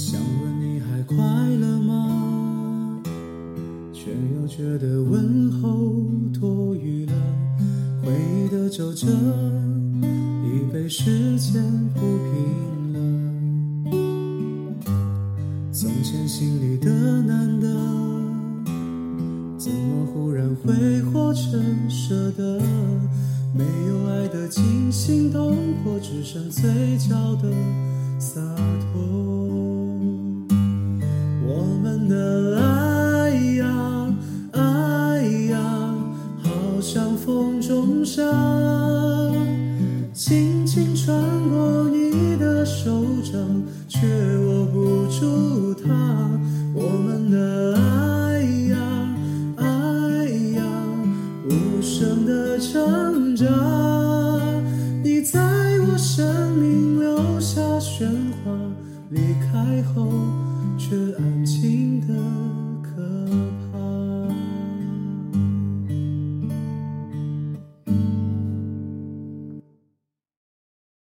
想问你还快乐吗？却又觉得问候多余了。回忆的皱褶已被时间铺平了。从前心里的难得，怎么忽然会活成舍得？没有爱的惊心动魄，只剩嘴角的风中沙，轻轻穿过你的手掌，却握不住它。我们的爱呀，爱呀，无声的成长。你在我生命留下喧哗，离开后却安。